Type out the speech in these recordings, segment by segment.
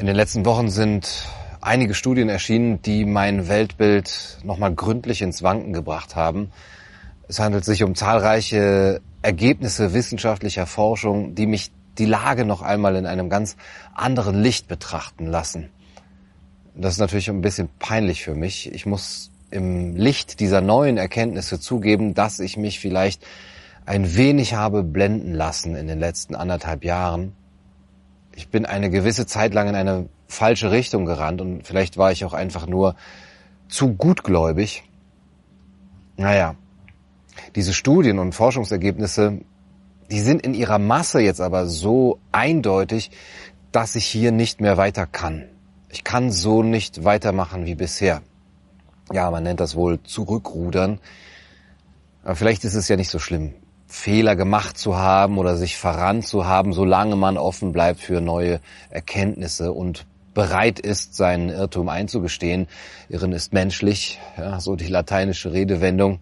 In den letzten Wochen sind einige Studien erschienen, die mein Weltbild nochmal gründlich ins Wanken gebracht haben. Es handelt sich um zahlreiche Ergebnisse wissenschaftlicher Forschung, die mich die Lage noch einmal in einem ganz anderen Licht betrachten lassen. Das ist natürlich ein bisschen peinlich für mich. Ich muss im Licht dieser neuen Erkenntnisse zugeben, dass ich mich vielleicht ein wenig habe blenden lassen in den letzten anderthalb Jahren ich bin eine gewisse Zeit lang in eine falsche Richtung gerannt und vielleicht war ich auch einfach nur zu gutgläubig. Naja, diese Studien und Forschungsergebnisse, die sind in ihrer Masse jetzt aber so eindeutig, dass ich hier nicht mehr weiter kann. Ich kann so nicht weitermachen wie bisher. Ja, man nennt das wohl zurückrudern. Aber vielleicht ist es ja nicht so schlimm. Fehler gemacht zu haben oder sich verrannt zu haben, solange man offen bleibt für neue Erkenntnisse und bereit ist, seinen Irrtum einzugestehen. Irren ist menschlich, ja, so die lateinische Redewendung.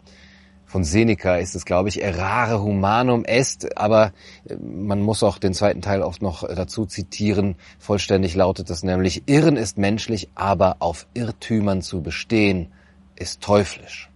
Von Seneca ist es, glaube ich, errare humanum est, aber äh, man muss auch den zweiten Teil oft noch dazu zitieren. Vollständig lautet das nämlich, Irren ist menschlich, aber auf Irrtümern zu bestehen ist teuflisch.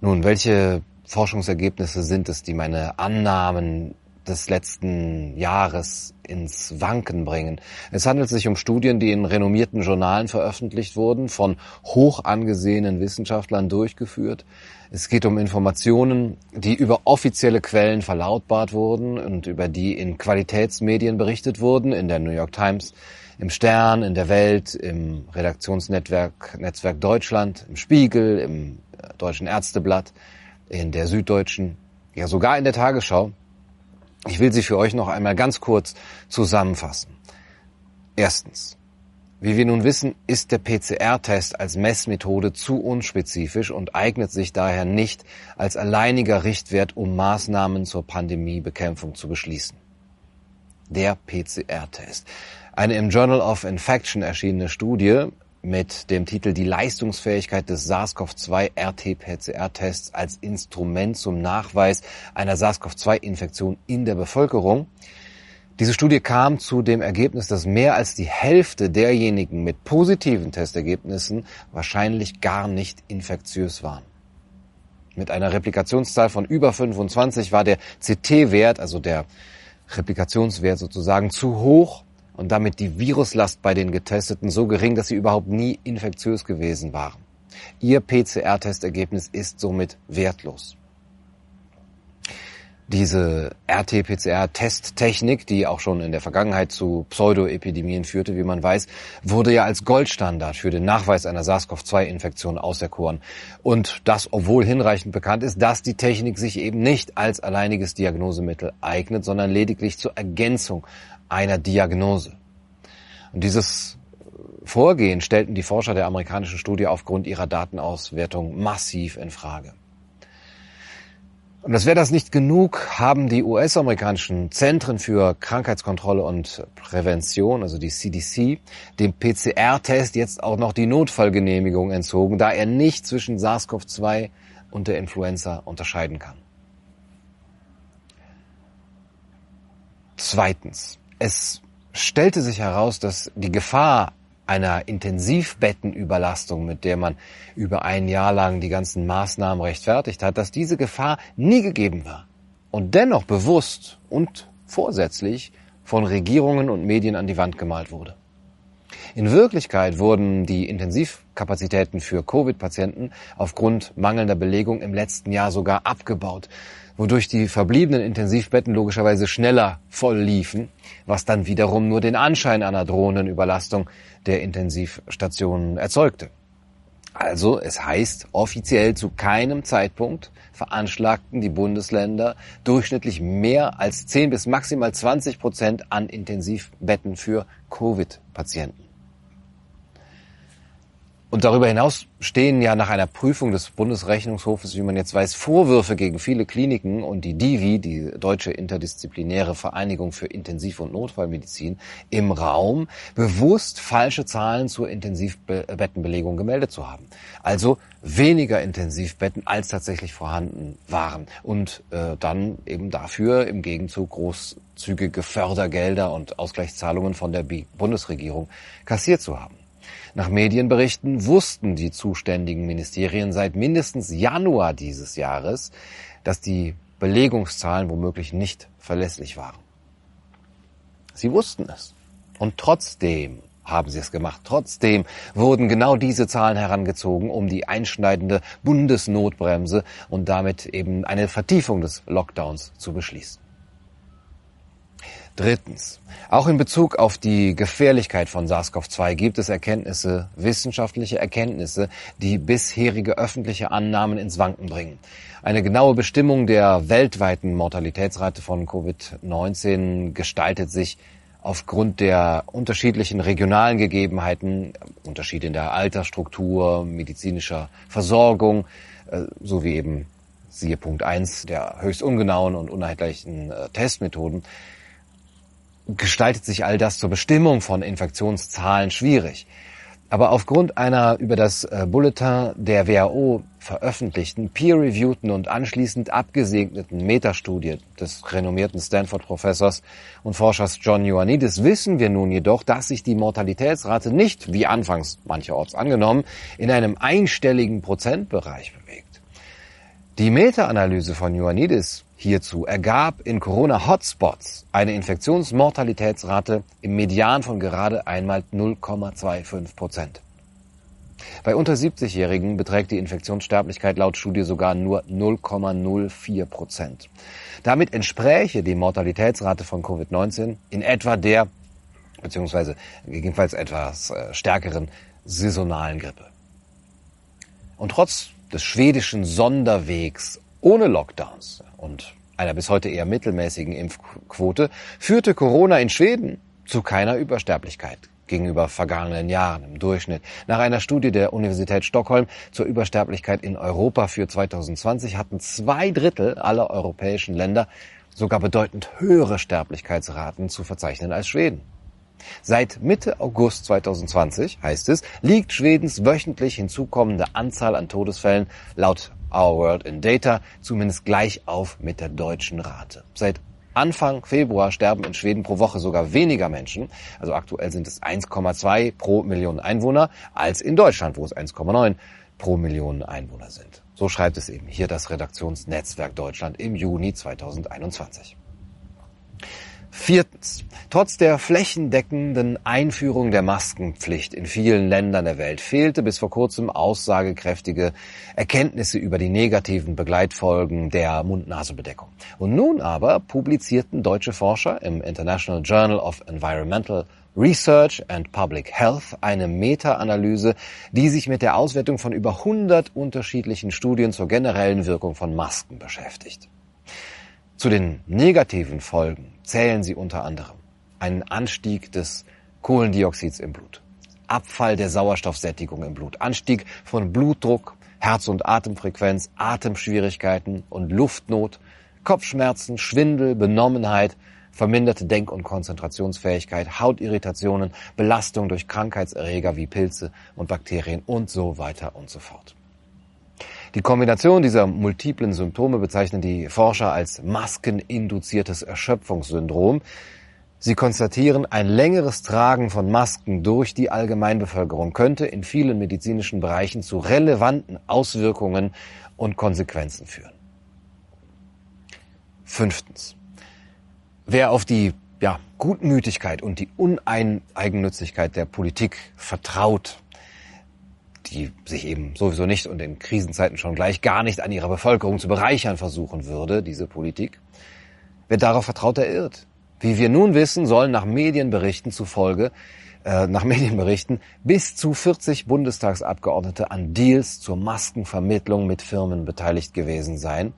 Nun, welche Forschungsergebnisse sind es, die meine Annahmen des letzten Jahres ins Wanken bringen. Es handelt sich um Studien, die in renommierten Journalen veröffentlicht wurden, von hoch angesehenen Wissenschaftlern durchgeführt. Es geht um Informationen, die über offizielle Quellen verlautbart wurden und über die in Qualitätsmedien berichtet wurden, in der New York Times, im Stern, in der Welt, im Redaktionsnetzwerk Netzwerk Deutschland, im Spiegel, im Deutschen Ärzteblatt, in der Süddeutschen, ja sogar in der Tagesschau. Ich will sie für euch noch einmal ganz kurz zusammenfassen. Erstens. Wie wir nun wissen, ist der PCR-Test als Messmethode zu unspezifisch und eignet sich daher nicht als alleiniger Richtwert, um Maßnahmen zur Pandemiebekämpfung zu beschließen. Der PCR-Test. Eine im Journal of Infection erschienene Studie mit dem Titel Die Leistungsfähigkeit des SARS-CoV-2 RT-PCR-Tests als Instrument zum Nachweis einer SARS-CoV-2-Infektion in der Bevölkerung. Diese Studie kam zu dem Ergebnis, dass mehr als die Hälfte derjenigen mit positiven Testergebnissen wahrscheinlich gar nicht infektiös waren. Mit einer Replikationszahl von über 25 war der CT-Wert, also der Replikationswert sozusagen, zu hoch und damit die Viruslast bei den Getesteten so gering, dass sie überhaupt nie infektiös gewesen waren. Ihr PCR-Testergebnis ist somit wertlos. Diese RT-PCR-Testtechnik, die auch schon in der Vergangenheit zu Pseudoepidemien führte, wie man weiß, wurde ja als Goldstandard für den Nachweis einer SARS-CoV-2-Infektion auserkoren. Und das, obwohl hinreichend bekannt ist, dass die Technik sich eben nicht als alleiniges Diagnosemittel eignet, sondern lediglich zur Ergänzung einer Diagnose. Und dieses Vorgehen stellten die Forscher der amerikanischen Studie aufgrund ihrer Datenauswertung massiv in Frage. Und als wäre das nicht genug, haben die US-amerikanischen Zentren für Krankheitskontrolle und Prävention, also die CDC, dem PCR-Test jetzt auch noch die Notfallgenehmigung entzogen, da er nicht zwischen SARS-CoV-2 und der Influenza unterscheiden kann. Zweitens. Es stellte sich heraus, dass die Gefahr einer Intensivbettenüberlastung, mit der man über ein Jahr lang die ganzen Maßnahmen rechtfertigt hat, dass diese Gefahr nie gegeben war und dennoch bewusst und vorsätzlich von Regierungen und Medien an die Wand gemalt wurde. In Wirklichkeit wurden die Intensivkapazitäten für Covid-Patienten aufgrund mangelnder Belegung im letzten Jahr sogar abgebaut wodurch die verbliebenen Intensivbetten logischerweise schneller voll liefen, was dann wiederum nur den Anschein einer drohenden Überlastung der Intensivstationen erzeugte. Also es heißt, offiziell zu keinem Zeitpunkt veranschlagten die Bundesländer durchschnittlich mehr als 10 bis maximal 20 Prozent an Intensivbetten für Covid-Patienten. Und darüber hinaus stehen ja nach einer Prüfung des Bundesrechnungshofes, wie man jetzt weiß, Vorwürfe gegen viele Kliniken und die DIVI, die Deutsche Interdisziplinäre Vereinigung für Intensiv- und Notfallmedizin, im Raum, bewusst falsche Zahlen zur Intensivbettenbelegung gemeldet zu haben. Also weniger Intensivbetten als tatsächlich vorhanden waren und äh, dann eben dafür im Gegenzug großzügige Fördergelder und Ausgleichszahlungen von der Bundesregierung kassiert zu haben. Nach Medienberichten wussten die zuständigen Ministerien seit mindestens Januar dieses Jahres, dass die Belegungszahlen womöglich nicht verlässlich waren. Sie wussten es. Und trotzdem haben sie es gemacht. Trotzdem wurden genau diese Zahlen herangezogen, um die einschneidende Bundesnotbremse und damit eben eine Vertiefung des Lockdowns zu beschließen. Drittens. Auch in Bezug auf die Gefährlichkeit von SARS-CoV-2 gibt es Erkenntnisse, wissenschaftliche Erkenntnisse, die bisherige öffentliche Annahmen ins Wanken bringen. Eine genaue Bestimmung der weltweiten Mortalitätsrate von Covid-19 gestaltet sich aufgrund der unterschiedlichen regionalen Gegebenheiten, Unterschiede in der Altersstruktur, medizinischer Versorgung, äh, sowie eben siehe Punkt 1 der höchst ungenauen und uneinheitlichen äh, Testmethoden, gestaltet sich all das zur Bestimmung von Infektionszahlen schwierig. Aber aufgrund einer über das äh, Bulletin der WHO veröffentlichten, peer-reviewten und anschließend abgesegneten Metastudie des renommierten Stanford-Professors und Forschers John Ioannidis wissen wir nun jedoch, dass sich die Mortalitätsrate nicht, wie anfangs mancherorts angenommen, in einem einstelligen Prozentbereich bewegt. Die Meta-Analyse von Ioannidis hierzu ergab in Corona-Hotspots eine Infektionsmortalitätsrate im Median von gerade einmal 0,25 Prozent. Bei unter 70-Jährigen beträgt die Infektionssterblichkeit laut Studie sogar nur 0,04 Prozent. Damit entspräche die Mortalitätsrate von Covid-19 in etwa der, beziehungsweise gegebenenfalls etwas äh, stärkeren saisonalen Grippe. Und trotz des schwedischen Sonderwegs ohne Lockdowns und einer bis heute eher mittelmäßigen Impfquote führte Corona in Schweden zu keiner Übersterblichkeit gegenüber vergangenen Jahren im Durchschnitt. Nach einer Studie der Universität Stockholm zur Übersterblichkeit in Europa für 2020 hatten zwei Drittel aller europäischen Länder sogar bedeutend höhere Sterblichkeitsraten zu verzeichnen als Schweden. Seit Mitte August 2020, heißt es, liegt Schwedens wöchentlich hinzukommende Anzahl an Todesfällen laut Our World in Data zumindest gleich auf mit der deutschen Rate. Seit Anfang Februar sterben in Schweden pro Woche sogar weniger Menschen, also aktuell sind es 1,2 pro Million Einwohner, als in Deutschland, wo es 1,9 pro Million Einwohner sind. So schreibt es eben hier das Redaktionsnetzwerk Deutschland im Juni 2021. Viertens. Trotz der flächendeckenden Einführung der Maskenpflicht in vielen Ländern der Welt fehlte bis vor kurzem aussagekräftige Erkenntnisse über die negativen Begleitfolgen der Mund-Nase-Bedeckung. Und nun aber publizierten deutsche Forscher im International Journal of Environmental Research and Public Health eine Meta-Analyse, die sich mit der Auswertung von über 100 unterschiedlichen Studien zur generellen Wirkung von Masken beschäftigt. Zu den negativen Folgen zählen sie unter anderem einen Anstieg des Kohlendioxids im Blut, Abfall der Sauerstoffsättigung im Blut, Anstieg von Blutdruck, Herz- und Atemfrequenz, Atemschwierigkeiten und Luftnot, Kopfschmerzen, Schwindel, Benommenheit, verminderte Denk- und Konzentrationsfähigkeit, Hautirritationen, Belastung durch Krankheitserreger wie Pilze und Bakterien und so weiter und so fort. Die Kombination dieser multiplen Symptome bezeichnen die Forscher als maskeninduziertes Erschöpfungssyndrom. Sie konstatieren, ein längeres Tragen von Masken durch die Allgemeinbevölkerung könnte in vielen medizinischen Bereichen zu relevanten Auswirkungen und Konsequenzen führen. Fünftens. Wer auf die ja, Gutmütigkeit und die Uneigennützigkeit der Politik vertraut, die sich eben sowieso nicht und in Krisenzeiten schon gleich gar nicht an ihrer Bevölkerung zu bereichern versuchen würde, diese Politik. Wer darauf vertraut, der irrt. Wie wir nun wissen, sollen nach Medienberichten zufolge, äh, nach Medienberichten, bis zu 40 Bundestagsabgeordnete an Deals zur Maskenvermittlung mit Firmen beteiligt gewesen sein,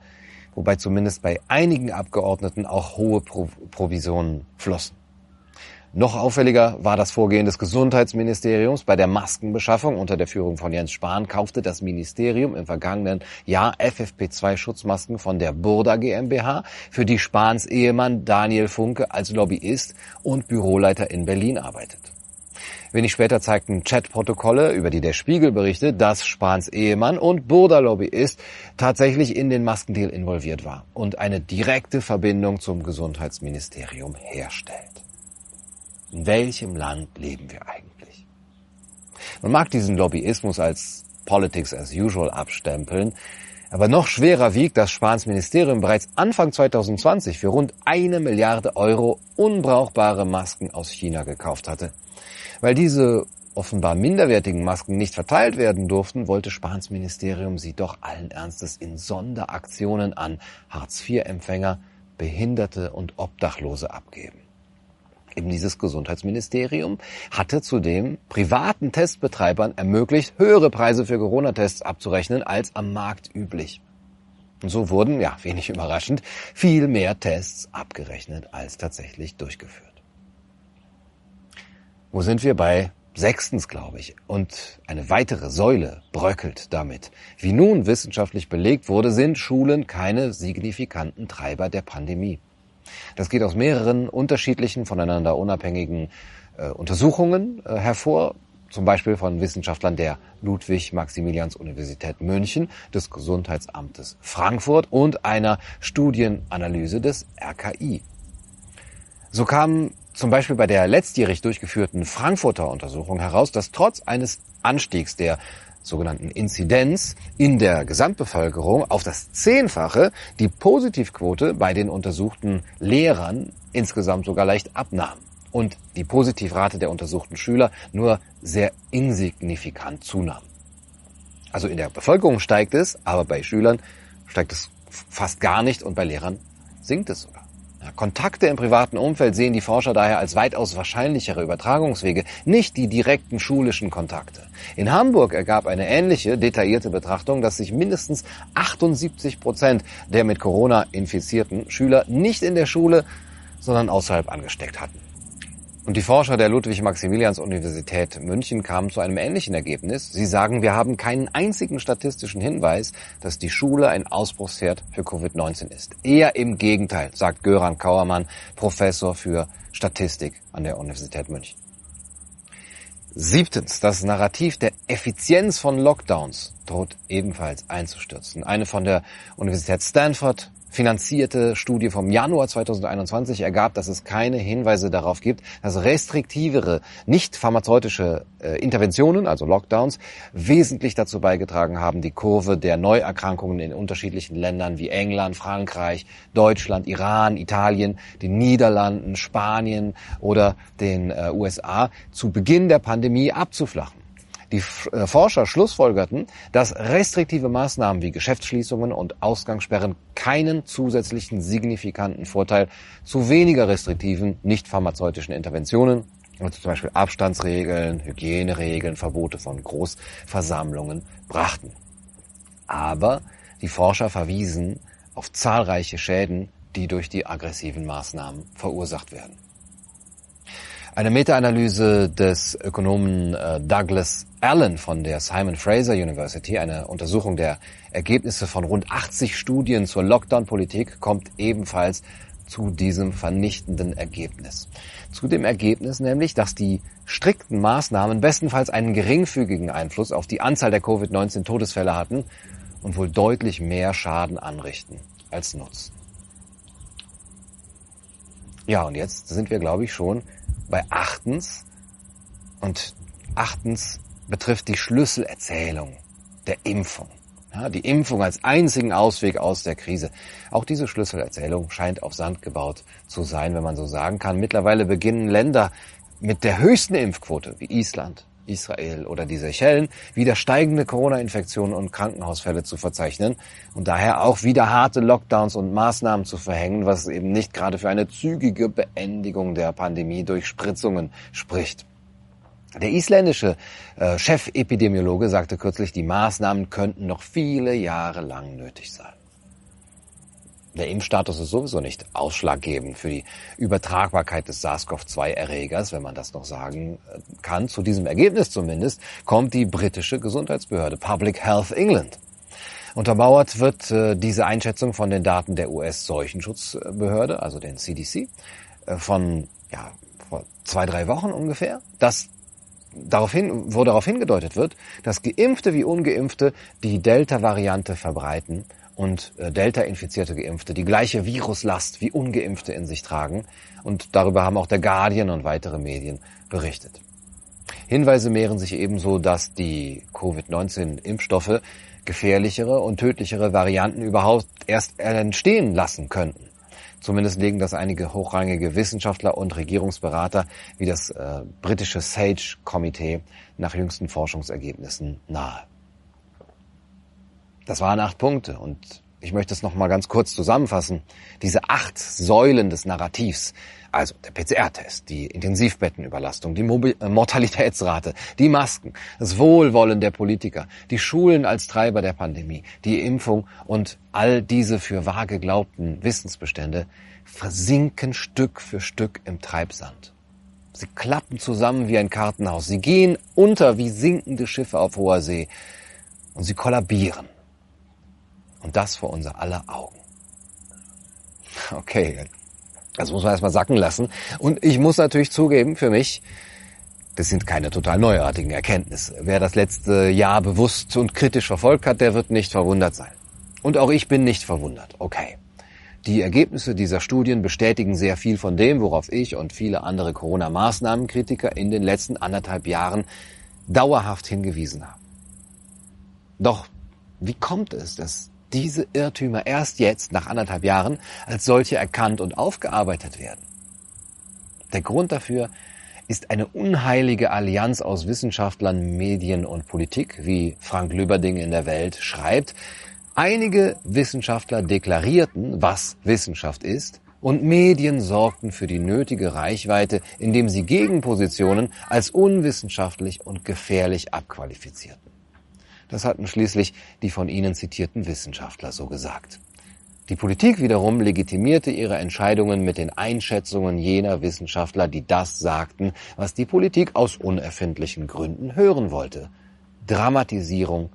wobei zumindest bei einigen Abgeordneten auch hohe Pro Provisionen flossen. Noch auffälliger war das Vorgehen des Gesundheitsministeriums. Bei der Maskenbeschaffung unter der Führung von Jens Spahn kaufte das Ministerium im vergangenen Jahr FFP2-Schutzmasken von der Burda GmbH, für die Spahns Ehemann Daniel Funke als Lobbyist und Büroleiter in Berlin arbeitet. Wenig später zeigten Chatprotokolle, über die der Spiegel berichtet, dass Spahns Ehemann und Burda-Lobbyist tatsächlich in den Maskendeal involviert war und eine direkte Verbindung zum Gesundheitsministerium herstellt. In welchem Land leben wir eigentlich? Man mag diesen Lobbyismus als Politics as usual abstempeln, aber noch schwerer wiegt, dass Spahns Ministerium bereits Anfang 2020 für rund eine Milliarde Euro unbrauchbare Masken aus China gekauft hatte. Weil diese offenbar minderwertigen Masken nicht verteilt werden durften, wollte Spahns Ministerium sie doch allen Ernstes in Sonderaktionen an Hartz-IV-Empfänger, Behinderte und Obdachlose abgeben. Eben dieses Gesundheitsministerium hatte zudem privaten Testbetreibern ermöglicht, höhere Preise für Corona-Tests abzurechnen als am Markt üblich. Und so wurden, ja, wenig überraschend, viel mehr Tests abgerechnet als tatsächlich durchgeführt. Wo sind wir bei Sechstens, glaube ich, und eine weitere Säule bröckelt damit. Wie nun wissenschaftlich belegt wurde, sind Schulen keine signifikanten Treiber der Pandemie. Das geht aus mehreren unterschiedlichen, voneinander unabhängigen äh, Untersuchungen äh, hervor, zum Beispiel von Wissenschaftlern der Ludwig-Maximilians-Universität München, des Gesundheitsamtes Frankfurt und einer Studienanalyse des RKI. So kam zum Beispiel bei der letztjährig durchgeführten Frankfurter Untersuchung heraus, dass trotz eines Anstiegs der sogenannten Inzidenz in der Gesamtbevölkerung auf das Zehnfache die Positivquote bei den untersuchten Lehrern insgesamt sogar leicht abnahm und die Positivrate der untersuchten Schüler nur sehr insignifikant zunahm. Also in der Bevölkerung steigt es, aber bei Schülern steigt es fast gar nicht und bei Lehrern sinkt es sogar. Kontakte im privaten Umfeld sehen die Forscher daher als weitaus wahrscheinlichere Übertragungswege, nicht die direkten schulischen Kontakte. In Hamburg ergab eine ähnliche detaillierte Betrachtung, dass sich mindestens 78 Prozent der mit Corona infizierten Schüler nicht in der Schule, sondern außerhalb angesteckt hatten. Und die Forscher der Ludwig-Maximilians-Universität München kamen zu einem ähnlichen Ergebnis. Sie sagen, wir haben keinen einzigen statistischen Hinweis, dass die Schule ein Ausbruchsherd für Covid-19 ist. Eher im Gegenteil, sagt Göran Kauermann, Professor für Statistik an der Universität München. Siebtens, das Narrativ der Effizienz von Lockdowns droht ebenfalls einzustürzen. Eine von der Universität Stanford finanzierte Studie vom Januar 2021 ergab, dass es keine Hinweise darauf gibt, dass restriktivere, nicht pharmazeutische äh, Interventionen, also Lockdowns, wesentlich dazu beigetragen haben, die Kurve der Neuerkrankungen in unterschiedlichen Ländern wie England, Frankreich, Deutschland, Iran, Italien, den Niederlanden, Spanien oder den äh, USA zu Beginn der Pandemie abzuflachen. Die äh, Forscher schlussfolgerten, dass restriktive Maßnahmen wie Geschäftsschließungen und Ausgangssperren keinen zusätzlichen signifikanten Vorteil zu weniger restriktiven, nicht pharmazeutischen Interventionen, also zum Beispiel Abstandsregeln, Hygieneregeln, Verbote von Großversammlungen brachten. Aber die Forscher verwiesen auf zahlreiche Schäden, die durch die aggressiven Maßnahmen verursacht werden. Eine Meta-Analyse des Ökonomen äh, Douglas Allen von der Simon Fraser University, eine Untersuchung der Ergebnisse von rund 80 Studien zur Lockdown-Politik, kommt ebenfalls zu diesem vernichtenden Ergebnis. Zu dem Ergebnis nämlich, dass die strikten Maßnahmen bestenfalls einen geringfügigen Einfluss auf die Anzahl der Covid-19-Todesfälle hatten und wohl deutlich mehr Schaden anrichten als Nutzen. Ja, und jetzt sind wir, glaube ich, schon bei achtens. Und achtens betrifft die Schlüsselerzählung der Impfung. Ja, die Impfung als einzigen Ausweg aus der Krise. Auch diese Schlüsselerzählung scheint auf Sand gebaut zu sein, wenn man so sagen kann. Mittlerweile beginnen Länder mit der höchsten Impfquote, wie Island, Israel oder die Seychellen wieder steigende Corona-Infektionen und Krankenhausfälle zu verzeichnen und daher auch wieder harte Lockdowns und Maßnahmen zu verhängen, was eben nicht gerade für eine zügige Beendigung der Pandemie durch Spritzungen spricht. Der isländische äh, Chefepidemiologe sagte kürzlich, die Maßnahmen könnten noch viele Jahre lang nötig sein. Der Impfstatus ist sowieso nicht ausschlaggebend für die Übertragbarkeit des SARS-CoV-2-Erregers, wenn man das noch sagen äh, kann. Zu diesem Ergebnis zumindest kommt die britische Gesundheitsbehörde Public Health England. Untermauert wird äh, diese Einschätzung von den Daten der US-Seuchenschutzbehörde, also den CDC, äh, von ja, vor zwei, drei Wochen ungefähr, dass daraufhin, wo darauf hingedeutet wird, dass Geimpfte wie Ungeimpfte die Delta-Variante verbreiten und äh, Delta-infizierte Geimpfte die gleiche Viruslast wie Ungeimpfte in sich tragen. Und darüber haben auch der Guardian und weitere Medien berichtet. Hinweise mehren sich ebenso, dass die Covid-19-Impfstoffe gefährlichere und tödlichere Varianten überhaupt erst entstehen lassen könnten. Zumindest legen das einige hochrangige Wissenschaftler und Regierungsberater wie das äh, britische SAGE-Komitee nach jüngsten Forschungsergebnissen nahe. Das waren acht Punkte und ich möchte es noch mal ganz kurz zusammenfassen. Diese acht Säulen des Narrativs, also der PCR-Test, die Intensivbettenüberlastung, die Mobil äh, Mortalitätsrate, die Masken, das Wohlwollen der Politiker, die Schulen als Treiber der Pandemie, die Impfung und all diese für wahr geglaubten Wissensbestände versinken Stück für Stück im Treibsand. Sie klappen zusammen wie ein Kartenhaus. Sie gehen unter wie sinkende Schiffe auf hoher See. Und sie kollabieren. Und das vor unser aller Augen. Okay, das muss man erstmal sacken lassen. Und ich muss natürlich zugeben, für mich, das sind keine total neuartigen Erkenntnisse. Wer das letzte Jahr bewusst und kritisch verfolgt hat, der wird nicht verwundert sein. Und auch ich bin nicht verwundert. Okay. Die Ergebnisse dieser Studien bestätigen sehr viel von dem, worauf ich und viele andere Corona-Maßnahmenkritiker in den letzten anderthalb Jahren dauerhaft hingewiesen haben. Doch wie kommt es, dass diese Irrtümer erst jetzt, nach anderthalb Jahren, als solche erkannt und aufgearbeitet werden. Der Grund dafür ist eine unheilige Allianz aus Wissenschaftlern, Medien und Politik, wie Frank Lüberding in der Welt schreibt. Einige Wissenschaftler deklarierten, was Wissenschaft ist, und Medien sorgten für die nötige Reichweite, indem sie Gegenpositionen als unwissenschaftlich und gefährlich abqualifizierten. Das hatten schließlich die von Ihnen zitierten Wissenschaftler so gesagt. Die Politik wiederum legitimierte ihre Entscheidungen mit den Einschätzungen jener Wissenschaftler, die das sagten, was die Politik aus unerfindlichen Gründen hören wollte. Dramatisierung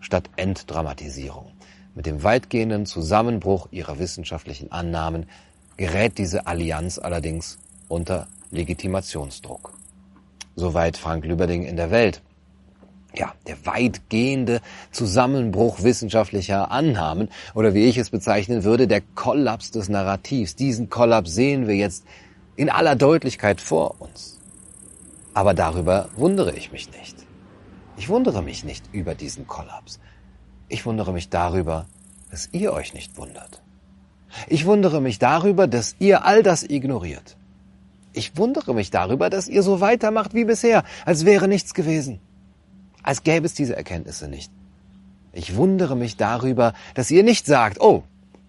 statt Entdramatisierung. Mit dem weitgehenden Zusammenbruch ihrer wissenschaftlichen Annahmen gerät diese Allianz allerdings unter Legitimationsdruck. Soweit Frank Lüberding in der Welt ja, der weitgehende Zusammenbruch wissenschaftlicher Annahmen oder wie ich es bezeichnen würde, der Kollaps des Narrativs. Diesen Kollaps sehen wir jetzt in aller Deutlichkeit vor uns. Aber darüber wundere ich mich nicht. Ich wundere mich nicht über diesen Kollaps. Ich wundere mich darüber, dass ihr euch nicht wundert. Ich wundere mich darüber, dass ihr all das ignoriert. Ich wundere mich darüber, dass ihr so weitermacht wie bisher, als wäre nichts gewesen als gäbe es diese Erkenntnisse nicht. Ich wundere mich darüber, dass ihr nicht sagt, oh,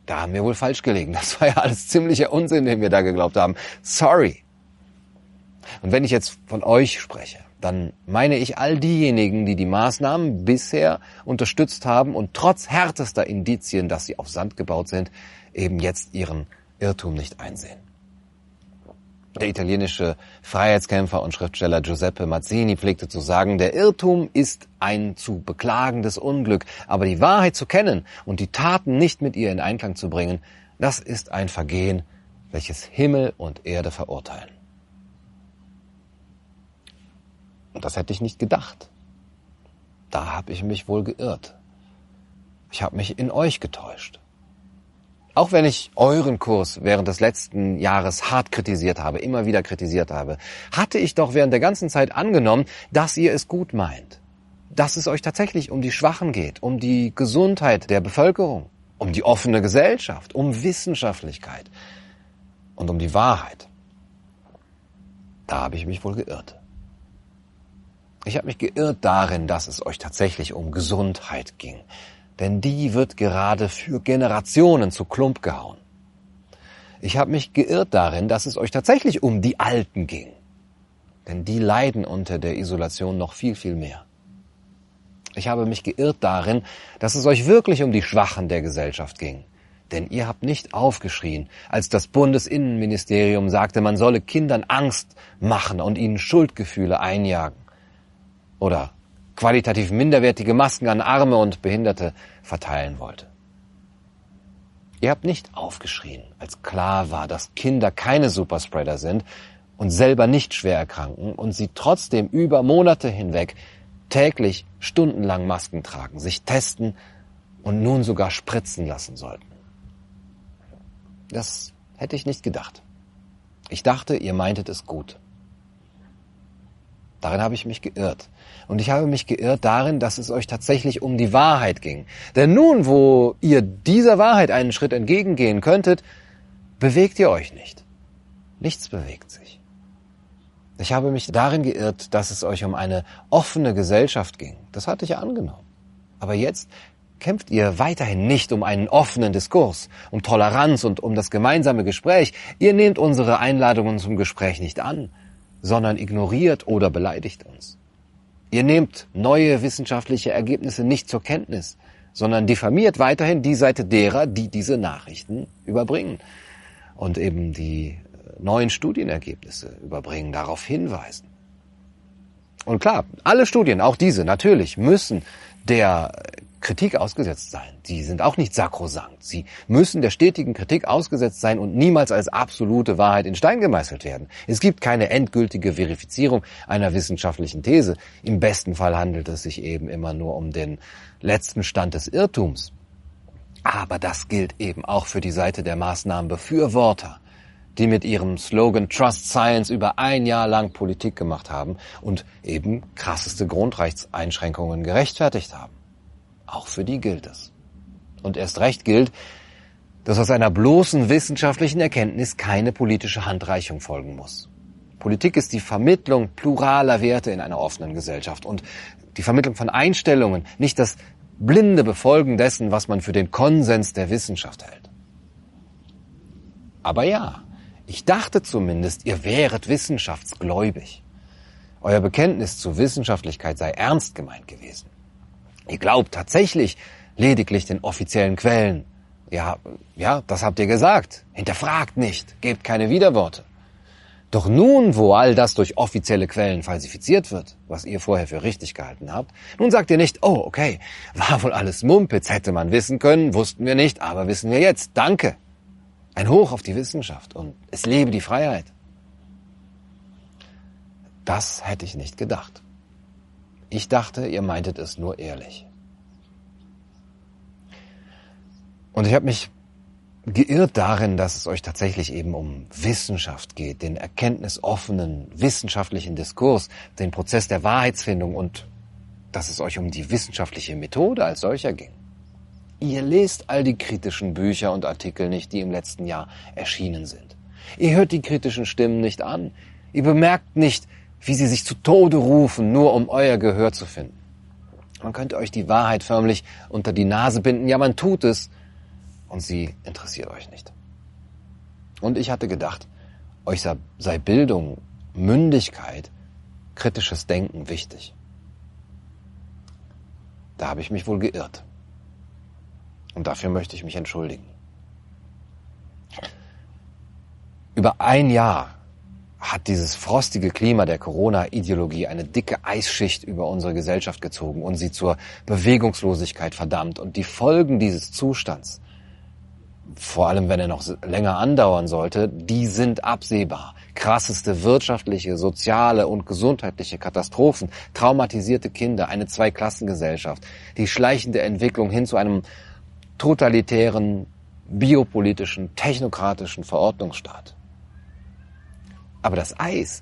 da haben wir wohl falsch gelegen. Das war ja alles ziemlicher Unsinn, den wir da geglaubt haben. Sorry. Und wenn ich jetzt von euch spreche, dann meine ich all diejenigen, die die Maßnahmen bisher unterstützt haben und trotz härtester Indizien, dass sie auf Sand gebaut sind, eben jetzt ihren Irrtum nicht einsehen. Der italienische Freiheitskämpfer und Schriftsteller Giuseppe Mazzini pflegte zu sagen, der Irrtum ist ein zu beklagendes Unglück, aber die Wahrheit zu kennen und die Taten nicht mit ihr in Einklang zu bringen, das ist ein Vergehen, welches Himmel und Erde verurteilen. Und das hätte ich nicht gedacht. Da habe ich mich wohl geirrt. Ich habe mich in euch getäuscht. Auch wenn ich euren Kurs während des letzten Jahres hart kritisiert habe, immer wieder kritisiert habe, hatte ich doch während der ganzen Zeit angenommen, dass ihr es gut meint. Dass es euch tatsächlich um die Schwachen geht, um die Gesundheit der Bevölkerung, um die offene Gesellschaft, um Wissenschaftlichkeit und um die Wahrheit. Da habe ich mich wohl geirrt. Ich habe mich geirrt darin, dass es euch tatsächlich um Gesundheit ging, denn die wird gerade für Generationen zu Klump gehauen. Ich habe mich geirrt darin, dass es euch tatsächlich um die Alten ging, denn die leiden unter der Isolation noch viel, viel mehr. Ich habe mich geirrt darin, dass es euch wirklich um die Schwachen der Gesellschaft ging, Denn ihr habt nicht aufgeschrien, als das Bundesinnenministerium sagte, man solle Kindern Angst machen und ihnen Schuldgefühle einjagen. Oder qualitativ minderwertige Masken an Arme und Behinderte verteilen wollte. Ihr habt nicht aufgeschrien, als klar war, dass Kinder keine Superspreader sind und selber nicht schwer erkranken und sie trotzdem über Monate hinweg täglich stundenlang Masken tragen, sich testen und nun sogar spritzen lassen sollten. Das hätte ich nicht gedacht. Ich dachte, ihr meintet es gut. Darin habe ich mich geirrt. Und ich habe mich geirrt darin, dass es euch tatsächlich um die Wahrheit ging. Denn nun, wo ihr dieser Wahrheit einen Schritt entgegengehen könntet, bewegt ihr euch nicht. Nichts bewegt sich. Ich habe mich darin geirrt, dass es euch um eine offene Gesellschaft ging. Das hatte ich angenommen. Aber jetzt kämpft ihr weiterhin nicht um einen offenen Diskurs, um Toleranz und um das gemeinsame Gespräch. Ihr nehmt unsere Einladungen zum Gespräch nicht an, sondern ignoriert oder beleidigt uns. Ihr nehmt neue wissenschaftliche Ergebnisse nicht zur Kenntnis, sondern diffamiert weiterhin die Seite derer, die diese Nachrichten überbringen und eben die neuen Studienergebnisse überbringen, darauf hinweisen. Und klar, alle Studien, auch diese natürlich, müssen der Kritik ausgesetzt sein. Sie sind auch nicht sakrosankt. Sie müssen der stetigen Kritik ausgesetzt sein und niemals als absolute Wahrheit in Stein gemeißelt werden. Es gibt keine endgültige Verifizierung einer wissenschaftlichen These. Im besten Fall handelt es sich eben immer nur um den letzten Stand des Irrtums. Aber das gilt eben auch für die Seite der Maßnahmenbefürworter die mit ihrem Slogan Trust Science über ein Jahr lang Politik gemacht haben und eben krasseste Grundrechtseinschränkungen gerechtfertigt haben. Auch für die gilt es. Und erst recht gilt, dass aus einer bloßen wissenschaftlichen Erkenntnis keine politische Handreichung folgen muss. Politik ist die Vermittlung pluraler Werte in einer offenen Gesellschaft und die Vermittlung von Einstellungen, nicht das blinde Befolgen dessen, was man für den Konsens der Wissenschaft hält. Aber ja, ich dachte zumindest, ihr wäret wissenschaftsgläubig. Euer Bekenntnis zur Wissenschaftlichkeit sei ernst gemeint gewesen. Ihr glaubt tatsächlich lediglich den offiziellen Quellen. Ja, ja, das habt ihr gesagt. Hinterfragt nicht, gebt keine Widerworte. Doch nun, wo all das durch offizielle Quellen falsifiziert wird, was ihr vorher für richtig gehalten habt, nun sagt ihr nicht, oh, okay, war wohl alles Mumpitz, hätte man wissen können, wussten wir nicht, aber wissen wir jetzt. Danke. Ein Hoch auf die Wissenschaft und es lebe die Freiheit. Das hätte ich nicht gedacht. Ich dachte, ihr meintet es nur ehrlich. Und ich habe mich geirrt darin, dass es euch tatsächlich eben um Wissenschaft geht, den erkenntnisoffenen wissenschaftlichen Diskurs, den Prozess der Wahrheitsfindung und dass es euch um die wissenschaftliche Methode als solcher ging. Ihr lest all die kritischen Bücher und Artikel nicht, die im letzten Jahr erschienen sind. Ihr hört die kritischen Stimmen nicht an. Ihr bemerkt nicht, wie sie sich zu Tode rufen, nur um euer Gehör zu finden. Man könnte euch die Wahrheit förmlich unter die Nase binden. Ja, man tut es. Und sie interessiert euch nicht. Und ich hatte gedacht, euch sei Bildung, Mündigkeit, kritisches Denken wichtig. Da habe ich mich wohl geirrt. Und dafür möchte ich mich entschuldigen. Über ein Jahr hat dieses frostige Klima der Corona-Ideologie eine dicke Eisschicht über unsere Gesellschaft gezogen und sie zur Bewegungslosigkeit verdammt. Und die Folgen dieses Zustands, vor allem wenn er noch länger andauern sollte, die sind absehbar. Krasseste wirtschaftliche, soziale und gesundheitliche Katastrophen, traumatisierte Kinder, eine Zweiklassengesellschaft, die schleichende Entwicklung hin zu einem totalitären, biopolitischen, technokratischen Verordnungsstaat. Aber das Eis,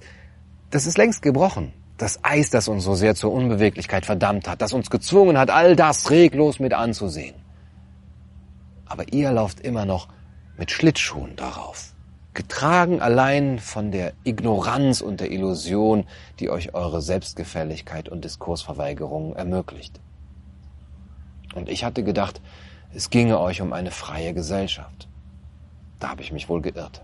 das ist längst gebrochen. Das Eis, das uns so sehr zur Unbeweglichkeit verdammt hat, das uns gezwungen hat, all das reglos mit anzusehen. Aber ihr lauft immer noch mit Schlittschuhen darauf, getragen allein von der Ignoranz und der Illusion, die euch eure Selbstgefälligkeit und Diskursverweigerung ermöglicht. Und ich hatte gedacht, es ginge euch um eine freie Gesellschaft. Da habe ich mich wohl geirrt.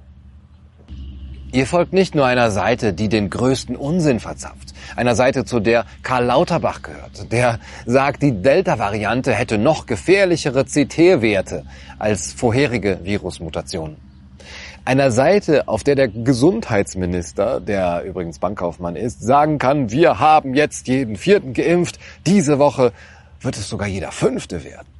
Ihr folgt nicht nur einer Seite, die den größten Unsinn verzapft, einer Seite, zu der Karl Lauterbach gehört, der sagt, die Delta-Variante hätte noch gefährlichere CT-Werte als vorherige Virusmutationen. Einer Seite, auf der der Gesundheitsminister, der übrigens Bankkaufmann ist, sagen kann, wir haben jetzt jeden vierten geimpft, diese Woche wird es sogar jeder fünfte werden.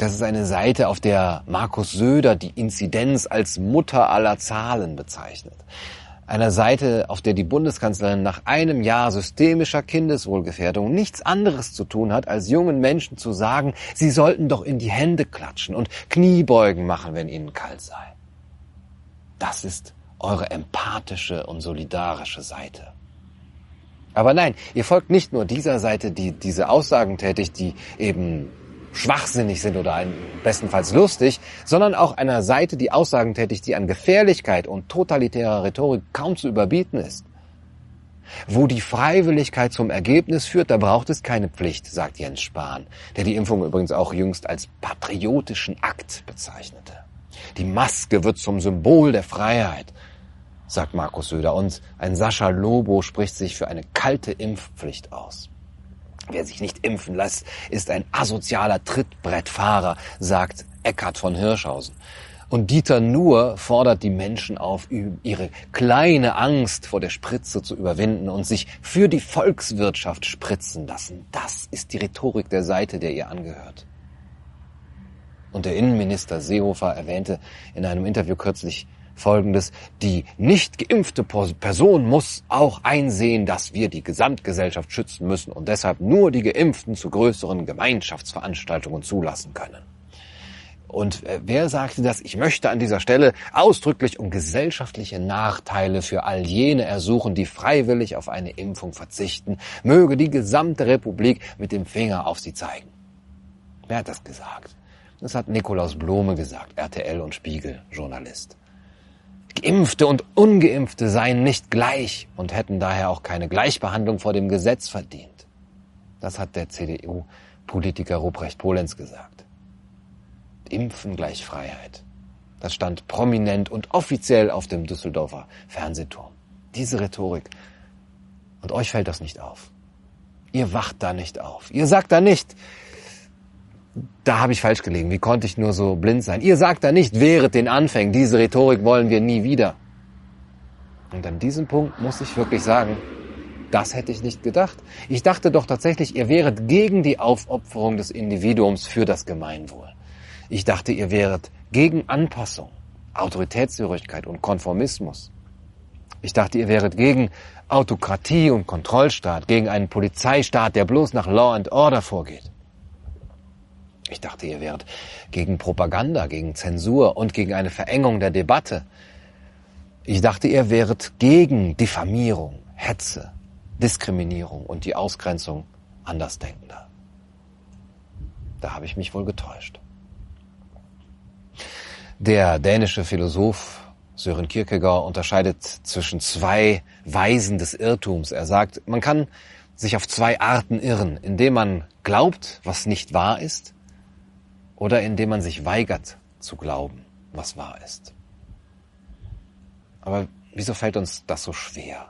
Das ist eine Seite, auf der Markus Söder die Inzidenz als Mutter aller Zahlen bezeichnet. Einer Seite, auf der die Bundeskanzlerin nach einem Jahr systemischer Kindeswohlgefährdung nichts anderes zu tun hat, als jungen Menschen zu sagen, sie sollten doch in die Hände klatschen und Kniebeugen machen, wenn ihnen kalt sei. Das ist eure empathische und solidarische Seite. Aber nein, ihr folgt nicht nur dieser Seite, die diese Aussagen tätigt, die eben schwachsinnig sind oder bestenfalls lustig, sondern auch einer Seite, die Aussagen tätigt, die an Gefährlichkeit und totalitärer Rhetorik kaum zu überbieten ist. Wo die Freiwilligkeit zum Ergebnis führt, da braucht es keine Pflicht, sagt Jens Spahn, der die Impfung übrigens auch jüngst als patriotischen Akt bezeichnete. Die Maske wird zum Symbol der Freiheit, sagt Markus Söder. Und ein Sascha Lobo spricht sich für eine kalte Impfpflicht aus. Wer sich nicht impfen lässt, ist ein asozialer Trittbrettfahrer, sagt Eckhard von Hirschhausen. Und Dieter Nuhr fordert die Menschen auf, ihre kleine Angst vor der Spritze zu überwinden und sich für die Volkswirtschaft spritzen lassen. Das ist die Rhetorik der Seite, der ihr angehört. Und der Innenminister Seehofer erwähnte in einem Interview kürzlich Folgendes. Die nicht geimpfte Person muss auch einsehen, dass wir die Gesamtgesellschaft schützen müssen und deshalb nur die Geimpften zu größeren Gemeinschaftsveranstaltungen zulassen können. Und äh, wer sagte das? Ich möchte an dieser Stelle ausdrücklich um gesellschaftliche Nachteile für all jene ersuchen, die freiwillig auf eine Impfung verzichten. Möge die gesamte Republik mit dem Finger auf sie zeigen. Wer hat das gesagt? Das hat Nikolaus Blome gesagt, RTL und Spiegel, Journalist. Geimpfte und Ungeimpfte seien nicht gleich und hätten daher auch keine Gleichbehandlung vor dem Gesetz verdient. Das hat der CDU-Politiker Ruprecht Polenz gesagt. Impfen gleich Freiheit. Das stand prominent und offiziell auf dem Düsseldorfer Fernsehturm. Diese Rhetorik. Und euch fällt das nicht auf. Ihr wacht da nicht auf. Ihr sagt da nicht, da habe ich falsch gelegen. Wie konnte ich nur so blind sein? Ihr sagt da nicht, wehret den Anfängen. Diese Rhetorik wollen wir nie wieder. Und an diesem Punkt muss ich wirklich sagen, das hätte ich nicht gedacht. Ich dachte doch tatsächlich, ihr wäret gegen die Aufopferung des Individuums für das Gemeinwohl. Ich dachte, ihr wäret gegen Anpassung, Autoritätshörigkeit und Konformismus. Ich dachte, ihr wäret gegen Autokratie und Kontrollstaat, gegen einen Polizeistaat, der bloß nach Law and Order vorgeht. Ich dachte, ihr wärt gegen Propaganda, gegen Zensur und gegen eine Verengung der Debatte. Ich dachte, ihr wäret gegen Diffamierung, Hetze, Diskriminierung und die Ausgrenzung Andersdenkender. Da habe ich mich wohl getäuscht. Der dänische Philosoph Sören Kierkegaard unterscheidet zwischen zwei Weisen des Irrtums. Er sagt, man kann sich auf zwei Arten irren, indem man glaubt, was nicht wahr ist, oder indem man sich weigert zu glauben, was wahr ist. Aber wieso fällt uns das so schwer?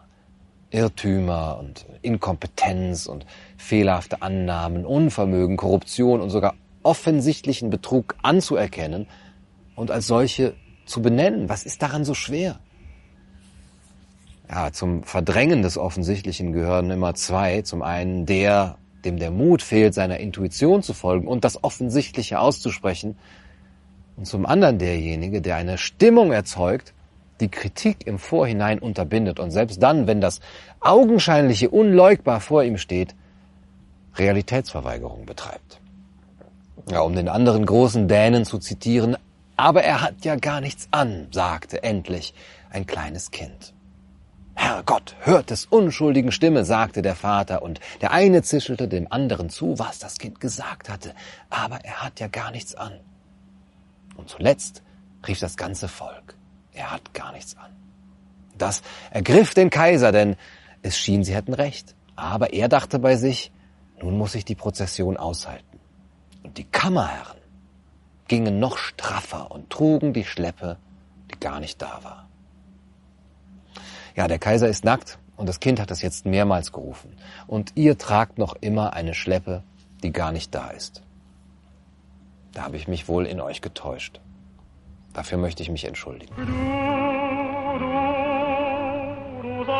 Irrtümer und Inkompetenz und fehlerhafte Annahmen, Unvermögen, Korruption und sogar offensichtlichen Betrug anzuerkennen und als solche zu benennen. Was ist daran so schwer? Ja, zum Verdrängen des Offensichtlichen gehören immer zwei. Zum einen der, dem der Mut fehlt, seiner Intuition zu folgen und das Offensichtliche auszusprechen. Und zum anderen derjenige, der eine Stimmung erzeugt, die Kritik im Vorhinein unterbindet und selbst dann, wenn das Augenscheinliche unleugbar vor ihm steht, Realitätsverweigerung betreibt. Ja, um den anderen großen Dänen zu zitieren, aber er hat ja gar nichts an, sagte endlich ein kleines Kind. Herrgott, hört des unschuldigen Stimme, sagte der Vater, und der eine zischelte dem anderen zu, was das Kind gesagt hatte, aber er hat ja gar nichts an. Und zuletzt rief das ganze Volk, er hat gar nichts an. Das ergriff den Kaiser, denn es schien, sie hätten recht. Aber er dachte bei sich, nun muss ich die Prozession aushalten. Und die Kammerherren gingen noch straffer und trugen die Schleppe, die gar nicht da war. Ja, der Kaiser ist nackt und das Kind hat es jetzt mehrmals gerufen. Und ihr tragt noch immer eine Schleppe, die gar nicht da ist. Da habe ich mich wohl in euch getäuscht. Dafür möchte ich mich entschuldigen. Du, du, du